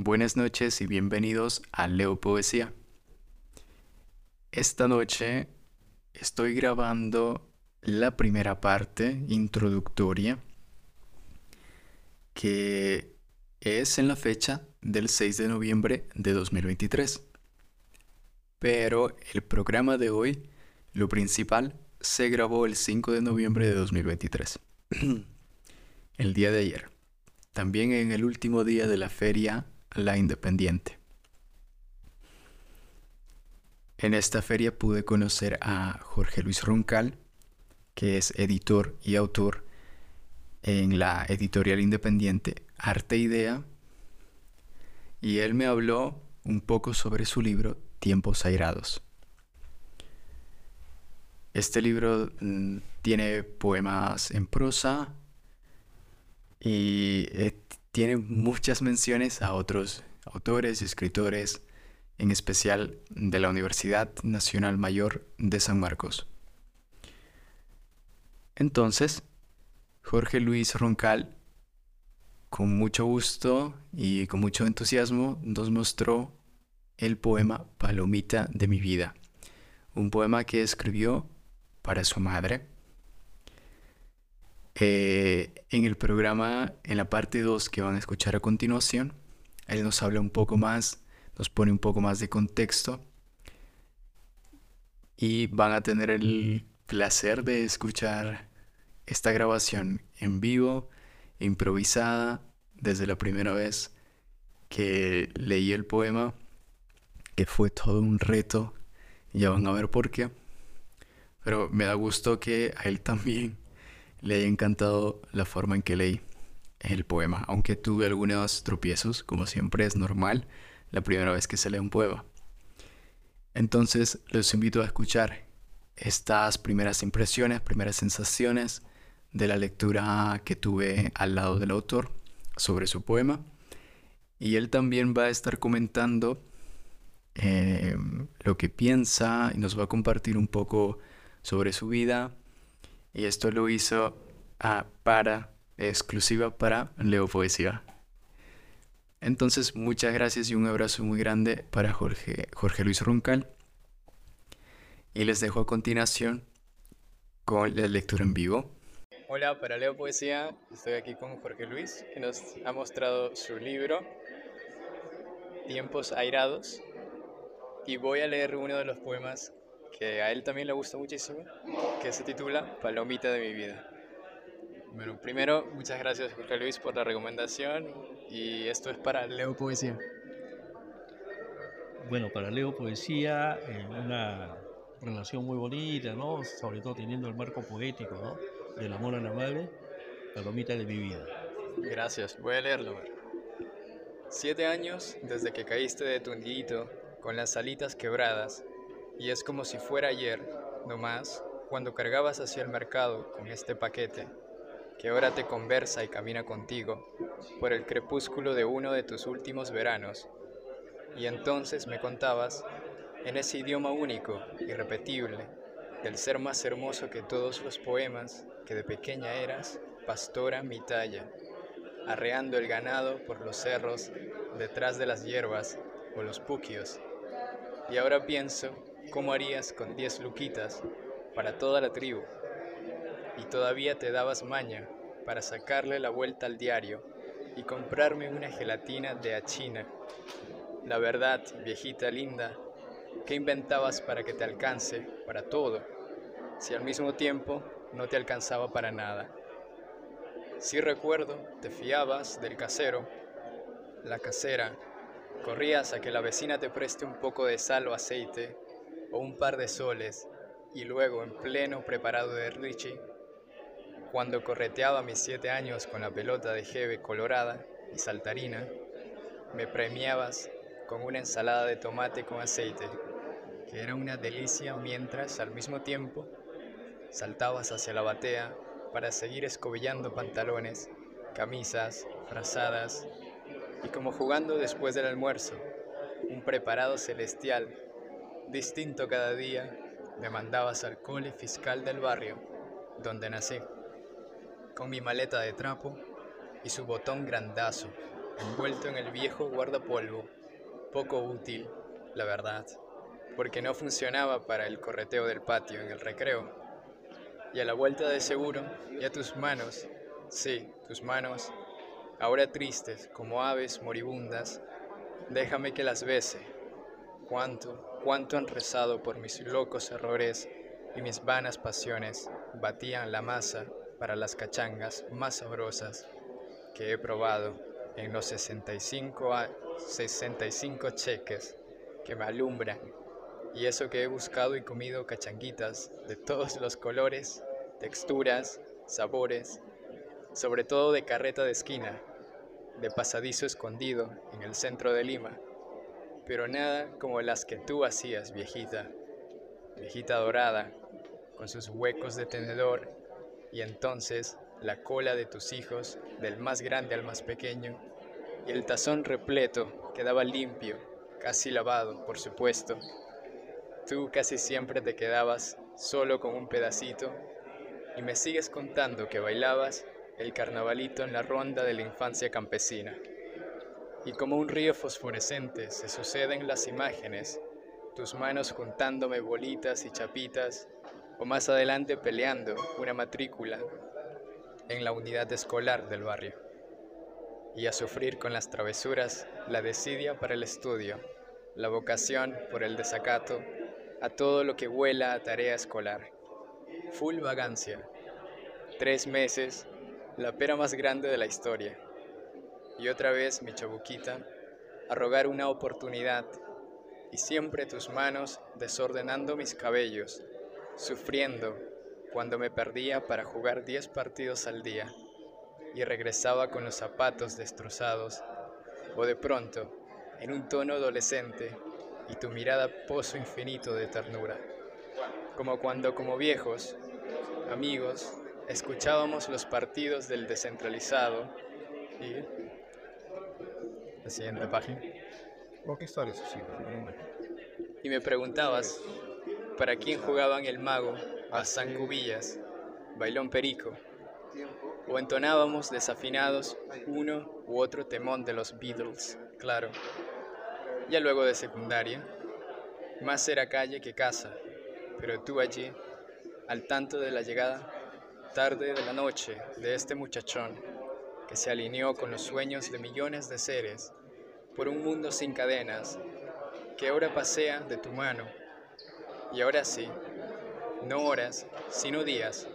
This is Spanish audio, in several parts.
Buenas noches y bienvenidos a Leo Poesía. Esta noche estoy grabando la primera parte introductoria que es en la fecha del 6 de noviembre de 2023. Pero el programa de hoy, lo principal, se grabó el 5 de noviembre de 2023. el día de ayer. También en el último día de la feria La Independiente. En esta feria pude conocer a Jorge Luis Roncal, que es editor y autor en la editorial independiente Arte Idea, y él me habló un poco sobre su libro Tiempos Airados. Este libro mm, tiene poemas en prosa y eh, tiene muchas menciones a otros autores y escritores, en especial de la Universidad Nacional Mayor de San Marcos. Entonces, Jorge Luis Roncal, con mucho gusto y con mucho entusiasmo, nos mostró el poema Palomita de mi vida, un poema que escribió para su madre. Eh, en el programa, en la parte 2 que van a escuchar a continuación, él nos habla un poco más, nos pone un poco más de contexto y van a tener el placer de escuchar esta grabación en vivo, improvisada, desde la primera vez que leí el poema, que fue todo un reto, ya van a ver por qué. Pero me da gusto que a él también le haya encantado la forma en que leí el poema, aunque tuve algunos tropiezos, como siempre es normal la primera vez que se lee un poema. Entonces les invito a escuchar estas primeras impresiones, primeras sensaciones de la lectura que tuve al lado del autor sobre su poema. Y él también va a estar comentando eh, lo que piensa y nos va a compartir un poco sobre su vida. Y esto lo hizo ah, para, exclusiva para Leo Poesía. Entonces, muchas gracias y un abrazo muy grande para Jorge, Jorge Luis Runcal. Y les dejo a continuación con la lectura en vivo. Hola, para Leo Poesía, estoy aquí con Jorge Luis, que nos ha mostrado su libro, Tiempos Airados, y voy a leer uno de los poemas que a él también le gusta muchísimo, que se titula Palomita de mi vida. Bueno, primero, muchas gracias Jorge Luis por la recomendación y esto es para Leo Poesía. Bueno, para Leo Poesía, eh, una relación muy bonita, ¿no? Sobre todo teniendo el marco poético, ¿no? Del amor a la madre, palomita de mi vida. Gracias, voy a leerlo. Siete años desde que caíste de tu nidito con las alitas quebradas y es como si fuera ayer, no más, cuando cargabas hacia el mercado con este paquete, que ahora te conversa y camina contigo por el crepúsculo de uno de tus últimos veranos. Y entonces me contabas, en ese idioma único, irrepetible, del ser más hermoso que todos los poemas que de pequeña eras, pastora mi talla, arreando el ganado por los cerros, detrás de las hierbas o los puquios. Y ahora pienso ¿Cómo harías con 10 luquitas para toda la tribu? Y todavía te dabas maña para sacarle la vuelta al diario y comprarme una gelatina de achina. La verdad, viejita linda, ¿qué inventabas para que te alcance para todo, si al mismo tiempo no te alcanzaba para nada? Si recuerdo, te fiabas del casero, la casera, corrías a que la vecina te preste un poco de sal o aceite o un par de soles, y luego en pleno preparado de Richie, cuando correteaba mis siete años con la pelota de jeve colorada y saltarina, me premiabas con una ensalada de tomate con aceite, que era una delicia mientras al mismo tiempo saltabas hacia la batea para seguir escobillando pantalones, camisas, frazadas y como jugando después del almuerzo, un preparado celestial distinto cada día, me mandabas al cole fiscal del barrio, donde nací, con mi maleta de trapo y su botón grandazo, envuelto en el viejo guardapolvo, poco útil, la verdad, porque no funcionaba para el correteo del patio en el recreo. Y a la vuelta de seguro, ya tus manos, sí, tus manos, ahora tristes como aves moribundas, déjame que las bese. Cuánto, cuánto han rezado por mis locos errores y mis vanas pasiones batían la masa para las cachangas más sabrosas que he probado en los 65, 65 cheques que me alumbran. Y eso que he buscado y comido cachanguitas de todos los colores, texturas, sabores, sobre todo de carreta de esquina, de pasadizo escondido en el centro de Lima, pero nada como las que tú hacías, viejita, viejita dorada, con sus huecos de tenedor, y entonces la cola de tus hijos, del más grande al más pequeño, y el tazón repleto quedaba limpio, casi lavado, por supuesto. Tú casi siempre te quedabas solo con un pedacito y me sigues contando que bailabas el carnavalito en la ronda de la infancia campesina. Y como un río fosforescente se suceden las imágenes, tus manos juntándome bolitas y chapitas, o más adelante peleando una matrícula en la unidad escolar del barrio. Y a sufrir con las travesuras la desidia para el estudio, la vocación por el desacato, a todo lo que huela a tarea escolar. Full vagancia. Tres meses la pera más grande de la historia. Y otra vez mi chabuquita, a rogar una oportunidad, y siempre tus manos desordenando mis cabellos, sufriendo cuando me perdía para jugar diez partidos al día y regresaba con los zapatos destrozados, o de pronto, en un tono adolescente, y tu mirada pozo infinito de ternura, como cuando como viejos, amigos, escuchábamos los partidos del descentralizado y... La siguiente página. ¿Qué historias así? Y me preguntabas, ¿para quién jugaban el mago, a San Cubillas, Bailón Perico? O entonábamos desafinados uno u otro temón de los Beatles, claro. Ya luego de secundaria, más era calle que casa, pero tú allí, al tanto de la llegada tarde de la noche de este muchachón que se alineó con los sueños de millones de seres por un mundo sin cadenas que ahora pasea de tu mano y ahora sí, no horas, sino días,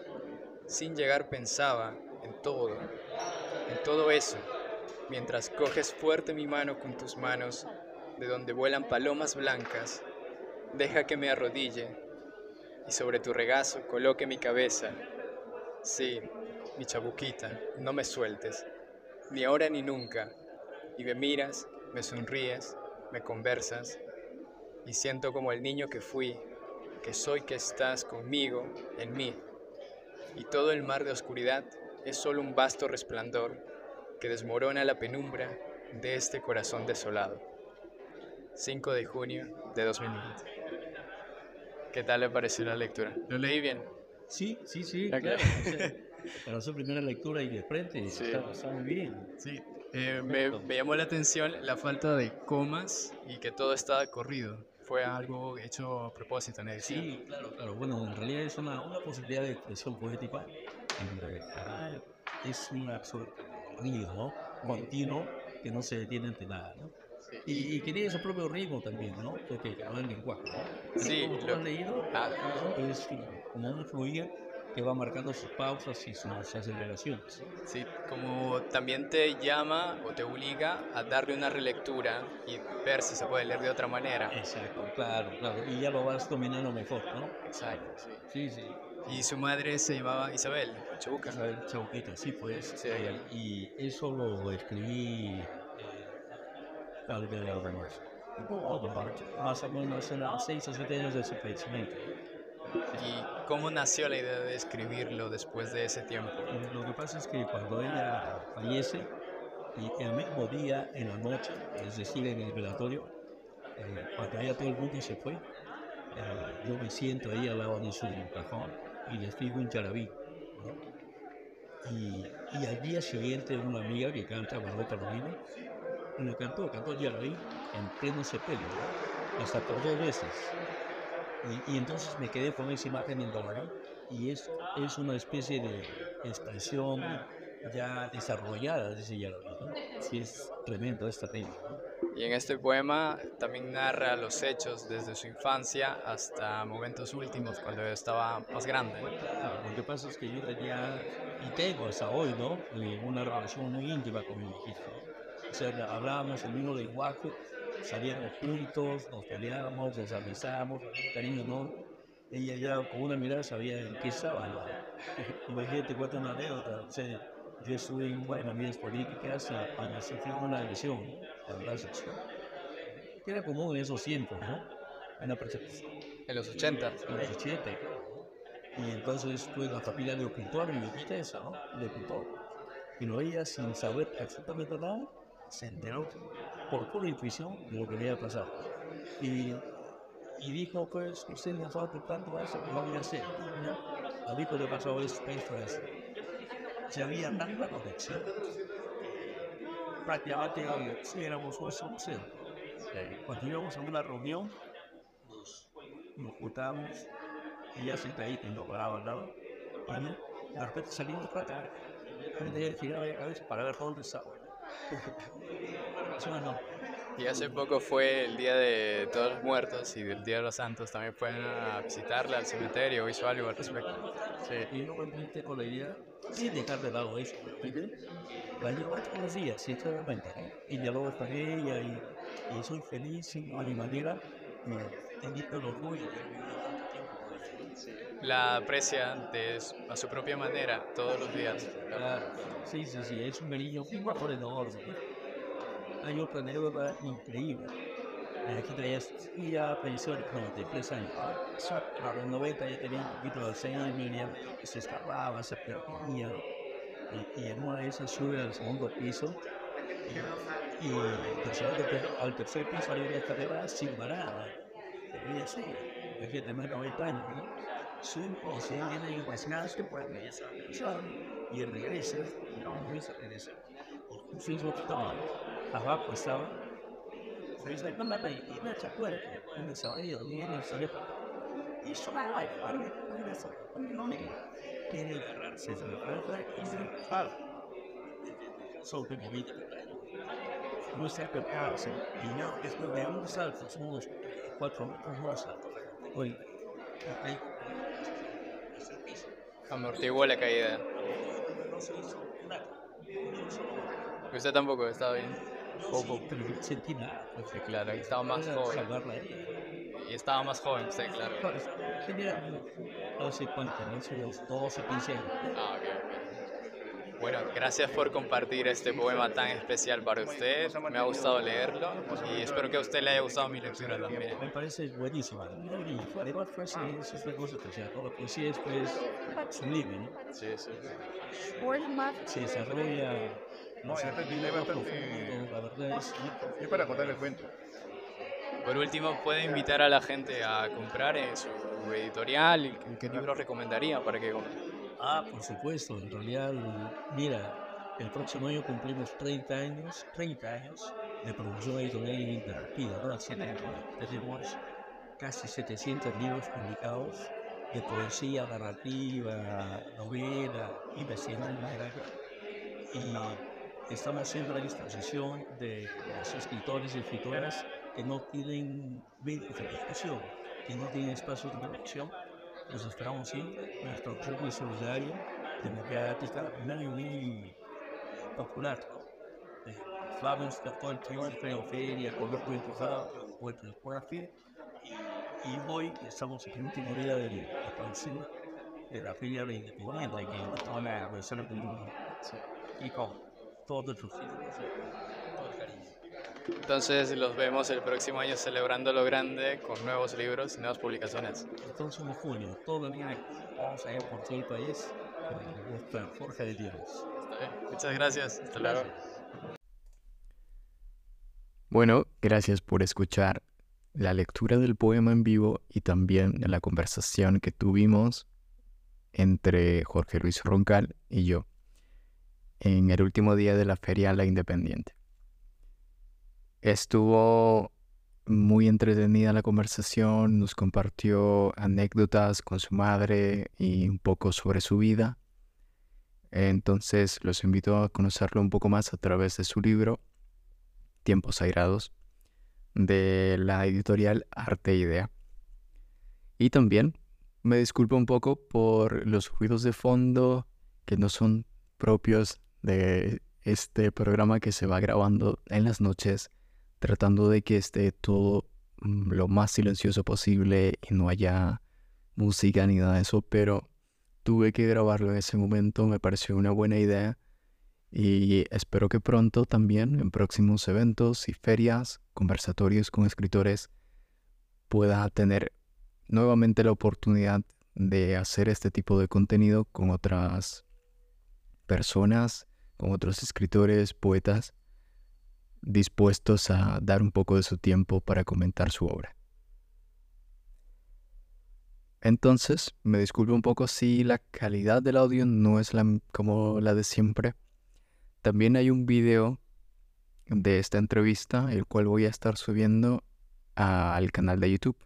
sin llegar pensaba en todo, en todo eso, mientras coges fuerte mi mano con tus manos de donde vuelan palomas blancas, deja que me arrodille y sobre tu regazo coloque mi cabeza Sí, mi chabuquita, no me sueltes, ni ahora ni nunca. Y me miras, me sonríes, me conversas, y siento como el niño que fui, que soy que estás conmigo, en mí. Y todo el mar de oscuridad es solo un vasto resplandor que desmorona la penumbra de este corazón desolado. 5 de junio de 2020. ¿Qué tal le pareció la lectura? ¿Lo leí bien? Sí, sí, sí, claro. claro. o sea, para su primera lectura y de frente Sí. está, está muy bien. Sí, eh, me, me llamó la atención la falta de comas y que todo estaba corrido. Fue algo hecho a propósito, ¿no? Sí, claro, claro. Bueno, en realidad es una, una posibilidad de expresión poética. en realidad Es un río, ¿no? Continuo que no se detiene ante nada, ¿no? Y, y que tiene su propio ritmo también, ¿no? Porque no es lenguaje, ¿no? Sí, Como tú lo- has leído, Ah. es como un fluir que va marcando sus pausas y sus aceleraciones. Sí, como también te llama o te obliga a darle una relectura y ver si se puede leer de otra manera. Exacto, claro, claro. Y ya lo vas dominando mejor, ¿no? Exacto, sí. Sí, sí. Y su madre se llamaba Isabel Chabuca. Isabel Chauquita, sí, pues. Sí. y eso lo escribí eh, tal vez más o menos en los 6 o 7 años de su fallecimiento. ¿Y cómo nació la idea de escribirlo después de ese tiempo? Lo que pasa es que cuando ella fallece, y el mismo día, en la noche, es decir, en el velatorio, eh, cuando ya todo el mundo se fue, eh, yo me siento ahí al lado de su cajón y le escribo un charabí. Y, al día siguiente una amiga que canta Barbeta Palomino lo cantó, cantó Jerry en pleno sepelio, hasta por dos veces. Y, y, entonces me quedé con esa imagen en dólar y es, es una especie de expresión ya desarrollada Jerry. ¿no? Sí, es tremendo esta tema. Y en este poema también narra los hechos desde su infancia hasta momentos últimos, cuando estaba más grande. Lo que pasa es que yo tenía, y tengo hasta hoy, ¿no? Una relación muy íntima con mi hijito. O sea, hablábamos el mismo lenguaje, salíamos juntos, nos peleábamos, nos avisábamos, cariño, ¿no? Ella ya con una mirada sabía en qué estaba. ¿no? Imagínate, cuento una anécdota. O sea, yo estuve en medidas políticas y sufrí una lesión, la verdad, que era común en esos tiempos, ¿no? En, la en los 80. En los 80. Y entonces estuve en la familia de ocultor y me quité eso, ¿no? De ocultor. Y lo veía sin saber absolutamente nada, se enteró por pura intuición de lo que me iba a pasar. Y, y dijo, pues, usted me estaba preparando eso, lo voy a hacer. A mí que pasó es, es se había tanta conexión. Prácticamente éramos ocho Cuando íbamos a una reunión, nos, nos juntábamos, ella siempre ahí, no paraba lado, y de repente salimos para acá. Giraba la cabeza para ver dónde estaba. No. Y hace poco fue el Día de Todos los Muertos y el Día de los Santos. También fueron a visitarla al cementerio, hizo algo al respecto. Sí. Y no me con la idea sin dejar de lado eso. La llevo todos los días, sinceramente. Y dialogo con ella y, y soy feliz y a mi manera me tengo el orgullo. La aprecia de, a su propia manera todos los días. Claro, sí, sí, sí, es un cariño muy enorme. Hay otra anécdota increíble. Aquí traía ya pensión de 93 años. A los 90 ya tenía un poquito de ya se escapaba, se perdía. Y, y en una de esas sube al segundo piso y, y al tercer piso había una escalera sin parada. Debía ser, imagínate, más de 90 años. ¿no? Sube y se viene y pues nada, se puede y regresa, no, regresa, regresa. Sí, es lo que estaba. Abajo estaba He's like, no me y ¿se acuerda? En se oído, viene el cerebro. Y suena la padre, no me quiere agarrarse, se le puede y se para. Sobre mi vida. No sé qué pasa. Y no, después de un salto, somos cuatro ahí. Amortiguó la caída. Usted tampoco estaba bien poco, pero sentí nada. Sí, claro, estaba más joven. Y estaba más joven, sí, claro. Tenía, no sé cuánto, no sé, los 12, 15 años. Ah, ok, ok. Bueno, gracias por compartir este poema tan especial para usted. Me ha gustado leerlo y espero que a usted le haya gustado mi lectura también. Me parece buenísima. Además, fue así, es una cosa especial. La poesía es pues sublime, ¿no? Sí, sí. Sí, se desarrolla no, ya le bastante. Es para contar el cuento. Por último, ¿puede invitar a la gente a comprar en su editorial? ¿Qué libro recomendaría para que Ah, por supuesto. En realidad, mira, el próximo año cumplimos 30 años, 30 años de producción editorial interactiva, ¿no? Tenemos casi 700 libros publicados de poesía, narrativa, novela, investigación y Estamos siempre a disposición de los escritores y escritoras que no tienen discusión, que no tienen espacios de producción. Los esperamos siempre. Nuestro club es solidario, democrática, muy, muy popular. Flavio todo el triunfo en feria, con los empujado, o el transporte. Y hoy estamos en el último día de la producción de la feria de Independencia, que es una versión de y con todo tu Entonces los vemos el próximo año celebrando lo grande con nuevos libros y nuevas publicaciones. Entonces en junio, todo el día vamos a ir por todo el país con nuestra Forja de Dios. Muchas gracias. Hasta luego. Bueno, gracias por escuchar la lectura del poema en vivo y también la conversación que tuvimos entre Jorge Luis Roncal y yo en el último día de la Feria La Independiente. Estuvo muy entretenida la conversación, nos compartió anécdotas con su madre y un poco sobre su vida. Entonces los invito a conocerlo un poco más a través de su libro, Tiempos Airados, de la editorial Arte Idea. Y también me disculpo un poco por los ruidos de fondo que no son propios de este programa que se va grabando en las noches tratando de que esté todo mm, lo más silencioso posible y no haya música ni nada de eso, pero tuve que grabarlo en ese momento, me pareció una buena idea y espero que pronto también en próximos eventos y ferias, conversatorios con escritores, pueda tener nuevamente la oportunidad de hacer este tipo de contenido con otras personas, con otros escritores, poetas dispuestos a dar un poco de su tiempo para comentar su obra. Entonces, me disculpo un poco si la calidad del audio no es la, como la de siempre. También hay un video de esta entrevista, el cual voy a estar subiendo al canal de YouTube.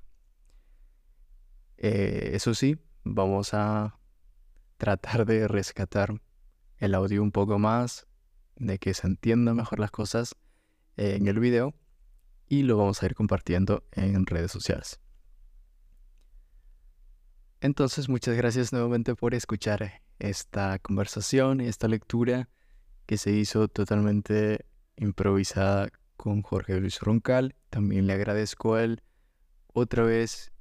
Eh, eso sí, vamos a tratar de rescatar el audio un poco más, de que se entiendan mejor las cosas en el video y lo vamos a ir compartiendo en redes sociales. Entonces, muchas gracias nuevamente por escuchar esta conversación, esta lectura que se hizo totalmente improvisada con Jorge Luis Roncal. También le agradezco a él otra vez.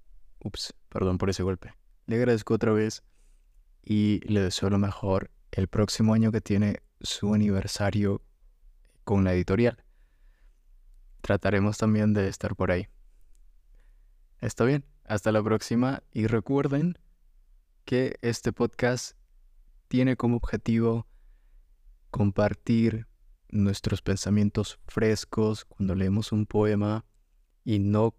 Ups, perdón por ese golpe. Le agradezco otra vez y le deseo lo mejor el próximo año que tiene su aniversario con la editorial trataremos también de estar por ahí. Está bien, hasta la próxima y recuerden que este podcast tiene como objetivo compartir nuestros pensamientos frescos cuando leemos un poema y no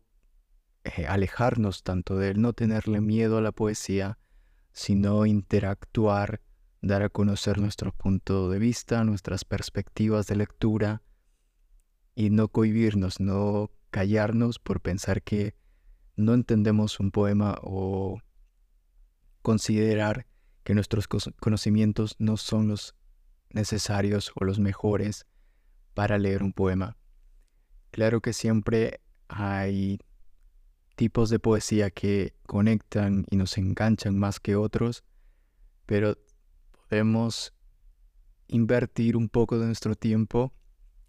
eh, alejarnos tanto de él, no tenerle miedo a la poesía, sino interactuar, dar a conocer nuestro punto de vista, nuestras perspectivas de lectura y no cohibirnos, no callarnos por pensar que no entendemos un poema o considerar que nuestros conocimientos no son los necesarios o los mejores para leer un poema. Claro que siempre hay tipos de poesía que conectan y nos enganchan más que otros, pero podemos invertir un poco de nuestro tiempo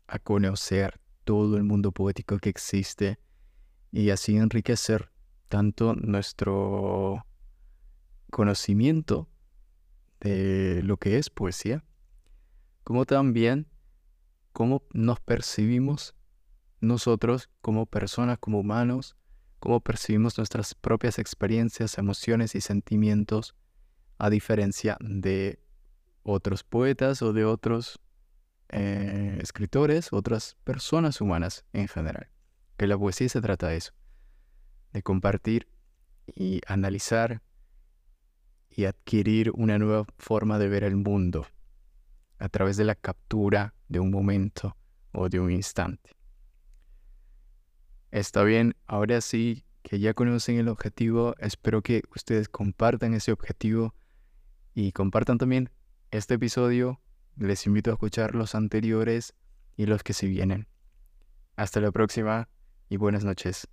a conocer todo el mundo poético que existe y así enriquecer tanto nuestro conocimiento de lo que es poesía, como también cómo nos percibimos nosotros como personas, como humanos, cómo percibimos nuestras propias experiencias, emociones y sentimientos, a diferencia de otros poetas o de otros eh, escritores, otras personas humanas en general. Que la poesía se trata de eso, de compartir y analizar y adquirir una nueva forma de ver el mundo a través de la captura de un momento o de un instante. Está bien, ahora sí que ya conocen el objetivo, espero que ustedes compartan ese objetivo y compartan también este episodio les invito a escuchar los anteriores y los que se vienen. Hasta la próxima y buenas noches.